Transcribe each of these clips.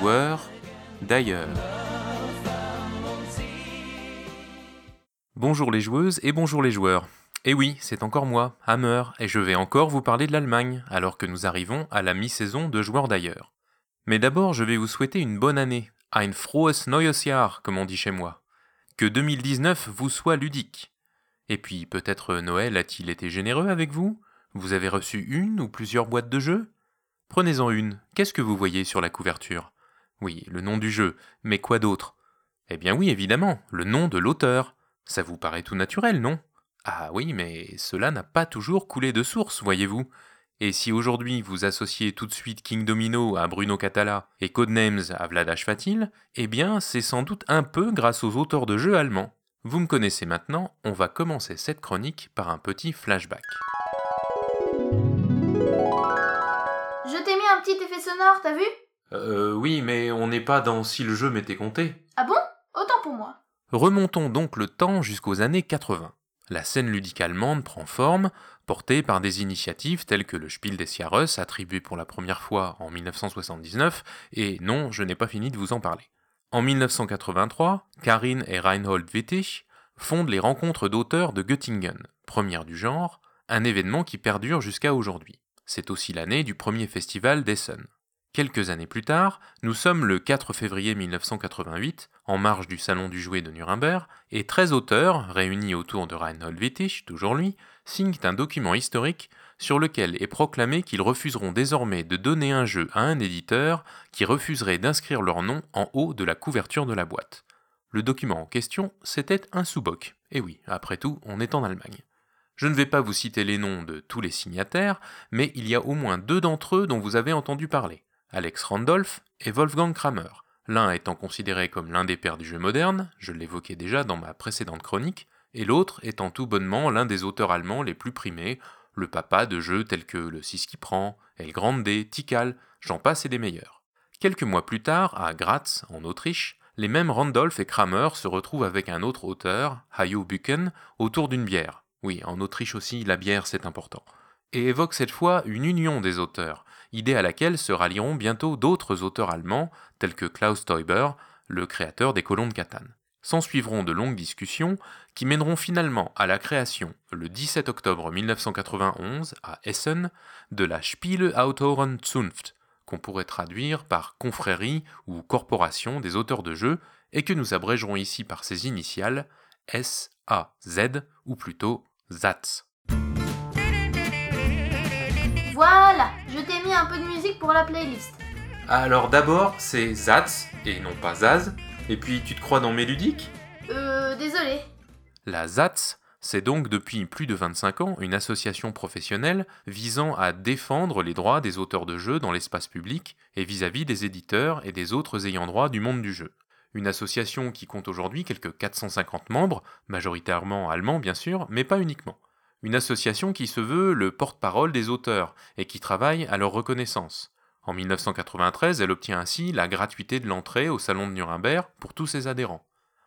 Joueur d'ailleurs. Bonjour les joueuses et bonjour les joueurs. Et eh oui, c'est encore moi, Hammer, et je vais encore vous parler de l'Allemagne, alors que nous arrivons à la mi-saison de Joueurs d'ailleurs. Mais d'abord, je vais vous souhaiter une bonne année, ein frohes neues Jahr, comme on dit chez moi. Que 2019 vous soit ludique. Et puis, peut-être Noël a-t-il été généreux avec vous? Vous avez reçu une ou plusieurs boîtes de jeux? Prenez-en une, qu'est-ce que vous voyez sur la couverture? Oui, le nom du jeu, mais quoi d'autre? Eh bien oui, évidemment, le nom de l'auteur. Ça vous paraît tout naturel, non? Ah oui, mais cela n'a pas toujours coulé de source, voyez-vous. Et si aujourd'hui vous associez tout de suite King Domino à Bruno Catala et Codenames à Vladash Fatil, eh bien c'est sans doute un peu grâce aux auteurs de jeux allemands. Vous me connaissez maintenant, on va commencer cette chronique par un petit flashback. Petit effet sonore, t'as vu? Euh oui, mais on n'est pas dans si le jeu m'était compté. Ah bon? Autant pour moi. Remontons donc le temps jusqu'aux années 80. La scène ludique allemande prend forme, portée par des initiatives telles que le Spiel des Jahres, attribué pour la première fois en 1979, et non, je n'ai pas fini de vous en parler. En 1983, Karin et Reinhold Wittich fondent les rencontres d'auteurs de Göttingen, première du genre, un événement qui perdure jusqu'à aujourd'hui. C'est aussi l'année du premier festival d'Essen. Quelques années plus tard, nous sommes le 4 février 1988, en marge du Salon du Jouet de Nuremberg, et 13 auteurs, réunis autour de Reinhold Wittich, toujours lui, signent un document historique sur lequel est proclamé qu'ils refuseront désormais de donner un jeu à un éditeur qui refuserait d'inscrire leur nom en haut de la couverture de la boîte. Le document en question, c'était un sous-boc. Et oui, après tout, on est en Allemagne. Je ne vais pas vous citer les noms de tous les signataires, mais il y a au moins deux d'entre eux dont vous avez entendu parler. Alex Randolph et Wolfgang Kramer, l'un étant considéré comme l'un des pères du jeu moderne, je l'évoquais déjà dans ma précédente chronique, et l'autre étant tout bonnement l'un des auteurs allemands les plus primés, le papa de jeux tels que Le 6 qui prend, El Grande, Tikal, j'en passe et des meilleurs. Quelques mois plus tard, à Graz, en Autriche, les mêmes Randolph et Kramer se retrouvent avec un autre auteur, Hayo Buchen, autour d'une bière. Oui, en Autriche aussi, la bière c'est important. Et évoquent cette fois une union des auteurs, idée à laquelle se rallieront bientôt d'autres auteurs allemands, tels que Klaus Teuber, le créateur des colons de Catane. S'ensuivront de longues discussions qui mèneront finalement à la création, le 17 octobre 1991, à Essen, de la Spieleautorenzunft, qu'on pourrait traduire par confrérie ou corporation des auteurs de jeux, et que nous abrégerons ici par ses initiales S-A-Z, ou plutôt ZATS. Voilà, je t'ai mis un peu de musique pour la playlist. Alors d'abord, c'est Zats et non pas Zaz. Et puis tu te crois dans mes ludiques Euh, désolé. La ZATS, c'est donc depuis plus de 25 ans une association professionnelle visant à défendre les droits des auteurs de jeux dans l'espace public et vis-à-vis des éditeurs et des autres ayants droit du monde du jeu. Une association qui compte aujourd'hui quelques 450 membres, majoritairement allemands bien sûr, mais pas uniquement une association qui se veut le porte-parole des auteurs et qui travaille à leur reconnaissance. En 1993, elle obtient ainsi la gratuité de l'entrée au Salon de Nuremberg pour tous ses adhérents.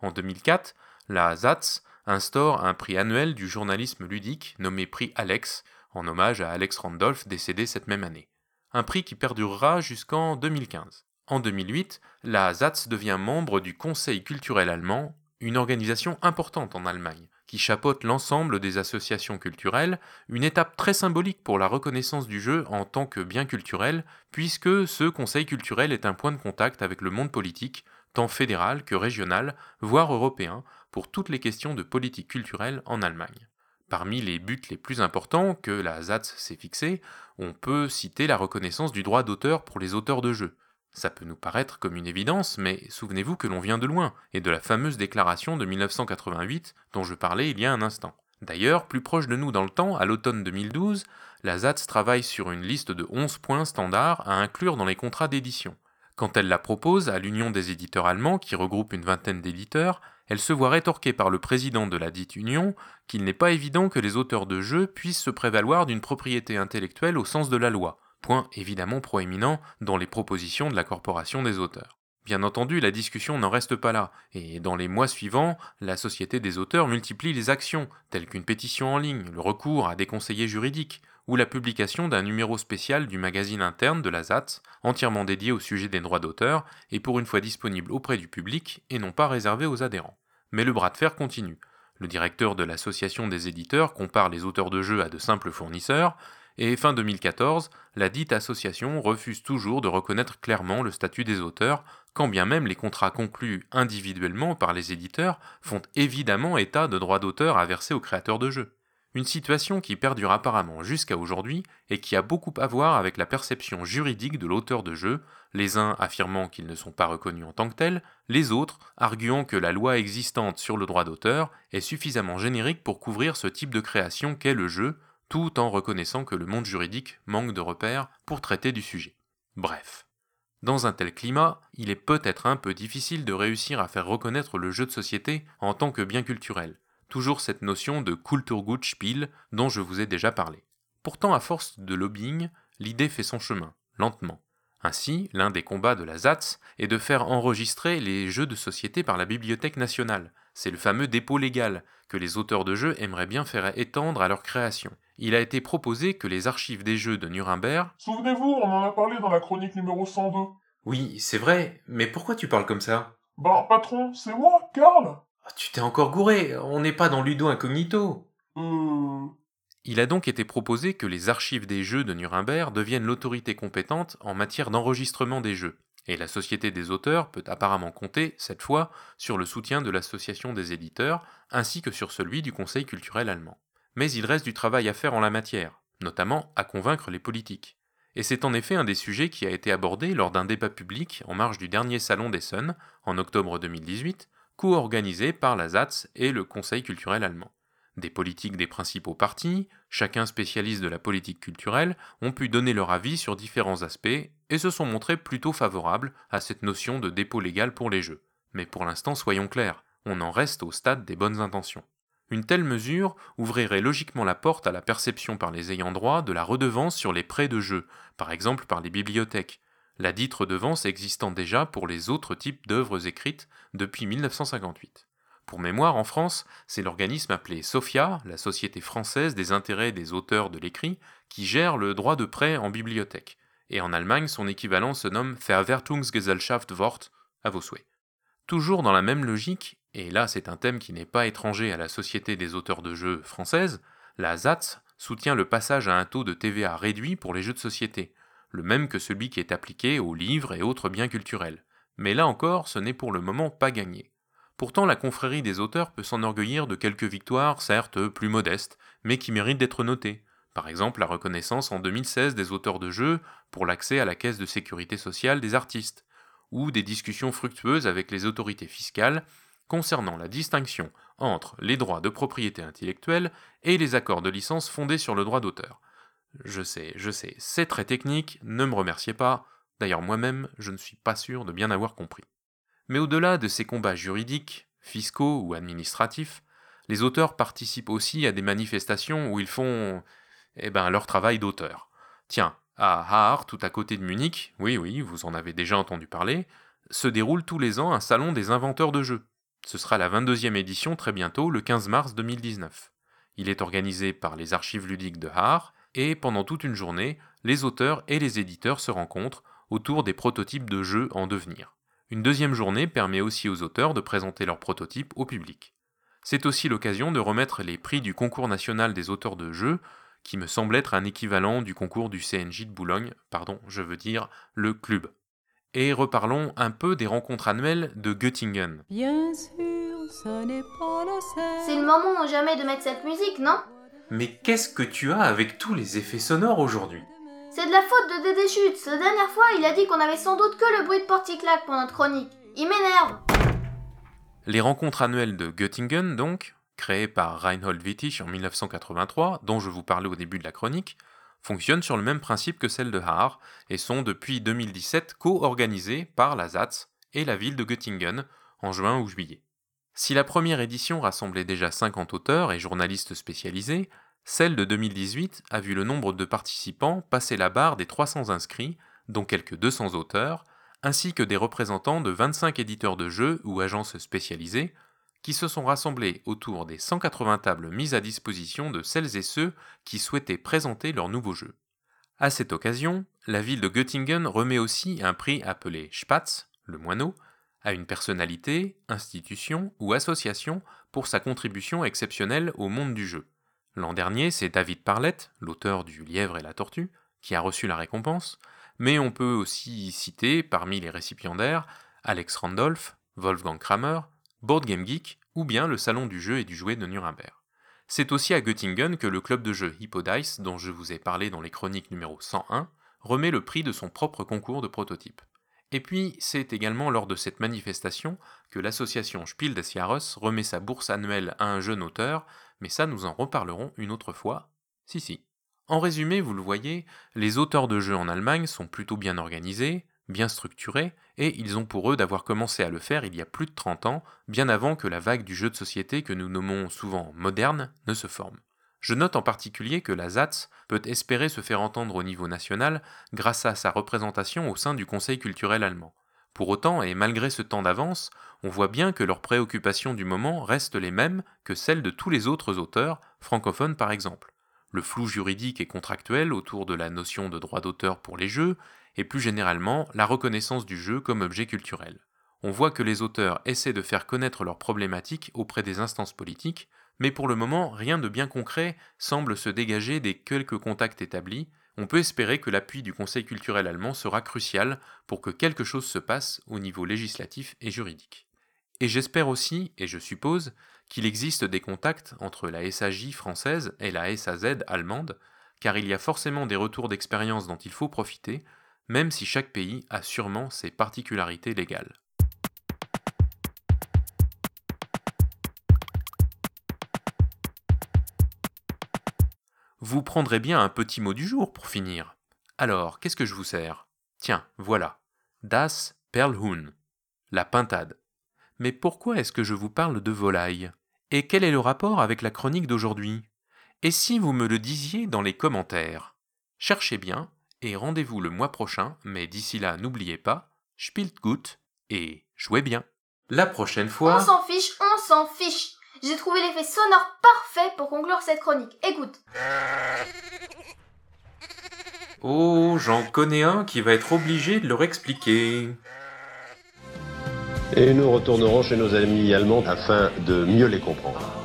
En 2004, la ZATS instaure un prix annuel du journalisme ludique nommé prix Alex, en hommage à Alex Randolph décédé cette même année. Un prix qui perdurera jusqu'en 2015. En 2008, la ZATS devient membre du Conseil culturel allemand, une organisation importante en Allemagne, qui chapeaute l'ensemble des associations culturelles, une étape très symbolique pour la reconnaissance du jeu en tant que bien culturel, puisque ce conseil culturel est un point de contact avec le monde politique, tant fédéral que régional, voire européen, pour toutes les questions de politique culturelle en Allemagne. Parmi les buts les plus importants que la ZATS s'est fixé, on peut citer la reconnaissance du droit d'auteur pour les auteurs de jeux, ça peut nous paraître comme une évidence, mais souvenez-vous que l'on vient de loin, et de la fameuse déclaration de 1988 dont je parlais il y a un instant. D'ailleurs, plus proche de nous dans le temps, à l'automne 2012, la ZATS travaille sur une liste de 11 points standards à inclure dans les contrats d'édition. Quand elle la propose à l'Union des éditeurs allemands, qui regroupe une vingtaine d'éditeurs, elle se voit rétorquer par le président de la dite Union qu'il n'est pas évident que les auteurs de jeux puissent se prévaloir d'une propriété intellectuelle au sens de la loi, point évidemment proéminent dans les propositions de la corporation des auteurs. Bien entendu, la discussion n'en reste pas là, et dans les mois suivants, la Société des auteurs multiplie les actions, telles qu'une pétition en ligne, le recours à des conseillers juridiques, ou la publication d'un numéro spécial du magazine interne de la ZAT, entièrement dédié au sujet des droits d'auteur et pour une fois disponible auprès du public et non pas réservé aux adhérents. Mais le bras de fer continue. Le directeur de l'association des éditeurs compare les auteurs de jeux à de simples fournisseurs, et fin 2014, la dite association refuse toujours de reconnaître clairement le statut des auteurs, quand bien même les contrats conclus individuellement par les éditeurs font évidemment état de droits d'auteur à verser aux créateurs de jeux. Une situation qui perdure apparemment jusqu'à aujourd'hui et qui a beaucoup à voir avec la perception juridique de l'auteur de jeu, les uns affirmant qu'ils ne sont pas reconnus en tant que tels, les autres arguant que la loi existante sur le droit d'auteur est suffisamment générique pour couvrir ce type de création qu'est le jeu, tout en reconnaissant que le monde juridique manque de repères pour traiter du sujet. Bref. Dans un tel climat, il est peut-être un peu difficile de réussir à faire reconnaître le jeu de société en tant que bien culturel, toujours cette notion de Kulturgutspiel dont je vous ai déjà parlé. Pourtant, à force de lobbying, l'idée fait son chemin, lentement. Ainsi, l'un des combats de la ZATS est de faire enregistrer les jeux de société par la Bibliothèque nationale. C'est le fameux dépôt légal que les auteurs de jeux aimeraient bien faire étendre à leur création. Il a été proposé que les archives des jeux de Nuremberg. Souvenez-vous, on en a parlé dans la chronique numéro 102. Oui, c'est vrai, mais pourquoi tu parles comme ça? Ben, patron, c'est moi, Karl ah, tu t'es encore gouré, on n'est pas dans Ludo Incognito. Euh... Il a donc été proposé que les archives des jeux de Nuremberg deviennent l'autorité compétente en matière d'enregistrement des jeux, et la Société des auteurs peut apparemment compter, cette fois, sur le soutien de l'Association des éditeurs, ainsi que sur celui du Conseil culturel allemand. Mais il reste du travail à faire en la matière, notamment à convaincre les politiques. Et c'est en effet un des sujets qui a été abordé lors d'un débat public en marge du dernier Salon des Sun, en octobre 2018, co-organisé par la ZATS et le Conseil culturel allemand. Des politiques des principaux partis, chacun spécialiste de la politique culturelle, ont pu donner leur avis sur différents aspects et se sont montrés plutôt favorables à cette notion de dépôt légal pour les jeux. Mais pour l'instant, soyons clairs, on en reste au stade des bonnes intentions. Une telle mesure ouvrirait logiquement la porte à la perception par les ayants droit de la redevance sur les prêts de jeux, par exemple par les bibliothèques, la dite redevance existant déjà pour les autres types d'œuvres écrites depuis 1958. Pour mémoire, en France, c'est l'organisme appelé SOFIA, la Société française des intérêts des auteurs de l'écrit, qui gère le droit de prêt en bibliothèque. Et en Allemagne, son équivalent se nomme Verwertungsgesellschaft Wort, à vos souhaits. Toujours dans la même logique, et là c'est un thème qui n'est pas étranger à la Société des auteurs de jeux française, la ZATS soutient le passage à un taux de TVA réduit pour les jeux de société, le même que celui qui est appliqué aux livres et autres biens culturels. Mais là encore, ce n'est pour le moment pas gagné. Pourtant, la confrérie des auteurs peut s'enorgueillir de quelques victoires, certes plus modestes, mais qui méritent d'être notées. Par exemple, la reconnaissance en 2016 des auteurs de jeux pour l'accès à la caisse de sécurité sociale des artistes, ou des discussions fructueuses avec les autorités fiscales concernant la distinction entre les droits de propriété intellectuelle et les accords de licence fondés sur le droit d'auteur. Je sais, je sais, c'est très technique, ne me remerciez pas, d'ailleurs moi-même je ne suis pas sûr de bien avoir compris. Mais au-delà de ces combats juridiques, fiscaux ou administratifs, les auteurs participent aussi à des manifestations où ils font eh ben, leur travail d'auteur. Tiens, à Haar, tout à côté de Munich, oui oui, vous en avez déjà entendu parler, se déroule tous les ans un salon des inventeurs de jeux. Ce sera la 22e édition très bientôt, le 15 mars 2019. Il est organisé par les archives ludiques de Haar et pendant toute une journée, les auteurs et les éditeurs se rencontrent autour des prototypes de jeux en devenir. Une deuxième journée permet aussi aux auteurs de présenter leurs prototypes au public. C'est aussi l'occasion de remettre les prix du concours national des auteurs de jeux, qui me semble être un équivalent du concours du CNJ de Boulogne, pardon, je veux dire le club. Et reparlons un peu des rencontres annuelles de Göttingen. Bien sûr, ce n'est pas C'est le moment ou jamais de mettre cette musique, non? Mais qu'est-ce que tu as avec tous les effets sonores aujourd'hui? C'est de la faute de Dédé Chute. La dernière fois, il a dit qu'on avait sans doute que le bruit de porticlac pour notre chronique. Il m'énerve. Les rencontres annuelles de Göttingen, donc, créées par Reinhold Wittich en 1983, dont je vous parlais au début de la chronique, fonctionnent sur le même principe que celles de Haar et sont depuis 2017 co-organisées par la ZATS et la ville de Göttingen en juin ou juillet. Si la première édition rassemblait déjà 50 auteurs et journalistes spécialisés, celle de 2018 a vu le nombre de participants passer la barre des 300 inscrits, dont quelques 200 auteurs, ainsi que des représentants de 25 éditeurs de jeux ou agences spécialisées, qui se sont rassemblés autour des 180 tables mises à disposition de celles et ceux qui souhaitaient présenter leur nouveau jeu. À cette occasion, la ville de Göttingen remet aussi un prix appelé Spatz, le moineau, à une personnalité, institution ou association pour sa contribution exceptionnelle au monde du jeu. L'an dernier, c'est David Parlett, l'auteur du Lièvre et la Tortue, qui a reçu la récompense, mais on peut aussi citer parmi les récipiendaires Alex Randolph, Wolfgang Kramer, Board Game Geek ou bien le Salon du jeu et du jouet de Nuremberg. C'est aussi à Göttingen que le club de jeu Hippodice, dont je vous ai parlé dans les chroniques numéro 101, remet le prix de son propre concours de prototype. Et puis, c'est également lors de cette manifestation que l'association Spiel des Jahres remet sa bourse annuelle à un jeune auteur, mais ça nous en reparlerons une autre fois. Si si. En résumé, vous le voyez, les auteurs de jeux en Allemagne sont plutôt bien organisés, bien structurés, et ils ont pour eux d'avoir commencé à le faire il y a plus de 30 ans, bien avant que la vague du jeu de société que nous nommons souvent moderne ne se forme. Je note en particulier que la ZATS peut espérer se faire entendre au niveau national grâce à sa représentation au sein du Conseil culturel allemand. Pour autant, et malgré ce temps d'avance, on voit bien que leurs préoccupations du moment restent les mêmes que celles de tous les autres auteurs, francophones par exemple. Le flou juridique et contractuel autour de la notion de droit d'auteur pour les jeux, et plus généralement la reconnaissance du jeu comme objet culturel. On voit que les auteurs essaient de faire connaître leurs problématiques auprès des instances politiques, mais pour le moment, rien de bien concret semble se dégager des quelques contacts établis. On peut espérer que l'appui du Conseil culturel allemand sera crucial pour que quelque chose se passe au niveau législatif et juridique. Et j'espère aussi, et je suppose, qu'il existe des contacts entre la SAJ française et la SAZ allemande, car il y a forcément des retours d'expérience dont il faut profiter, même si chaque pays a sûrement ses particularités légales. Vous prendrez bien un petit mot du jour pour finir. Alors, qu'est-ce que je vous sers? Tiens, voilà. Das Perlhuhn. La pintade. Mais pourquoi est-ce que je vous parle de volaille? Et quel est le rapport avec la chronique d'aujourd'hui? Et si vous me le disiez dans les commentaires? Cherchez bien et rendez-vous le mois prochain, mais d'ici là, n'oubliez pas, spielt gut et jouez bien. La prochaine fois. On s'en fiche, on s'en fiche j'ai trouvé l'effet sonore parfait pour conclure cette chronique. Écoute. Oh, j'en connais un qui va être obligé de leur expliquer. Et nous retournerons chez nos amis allemands afin de mieux les comprendre.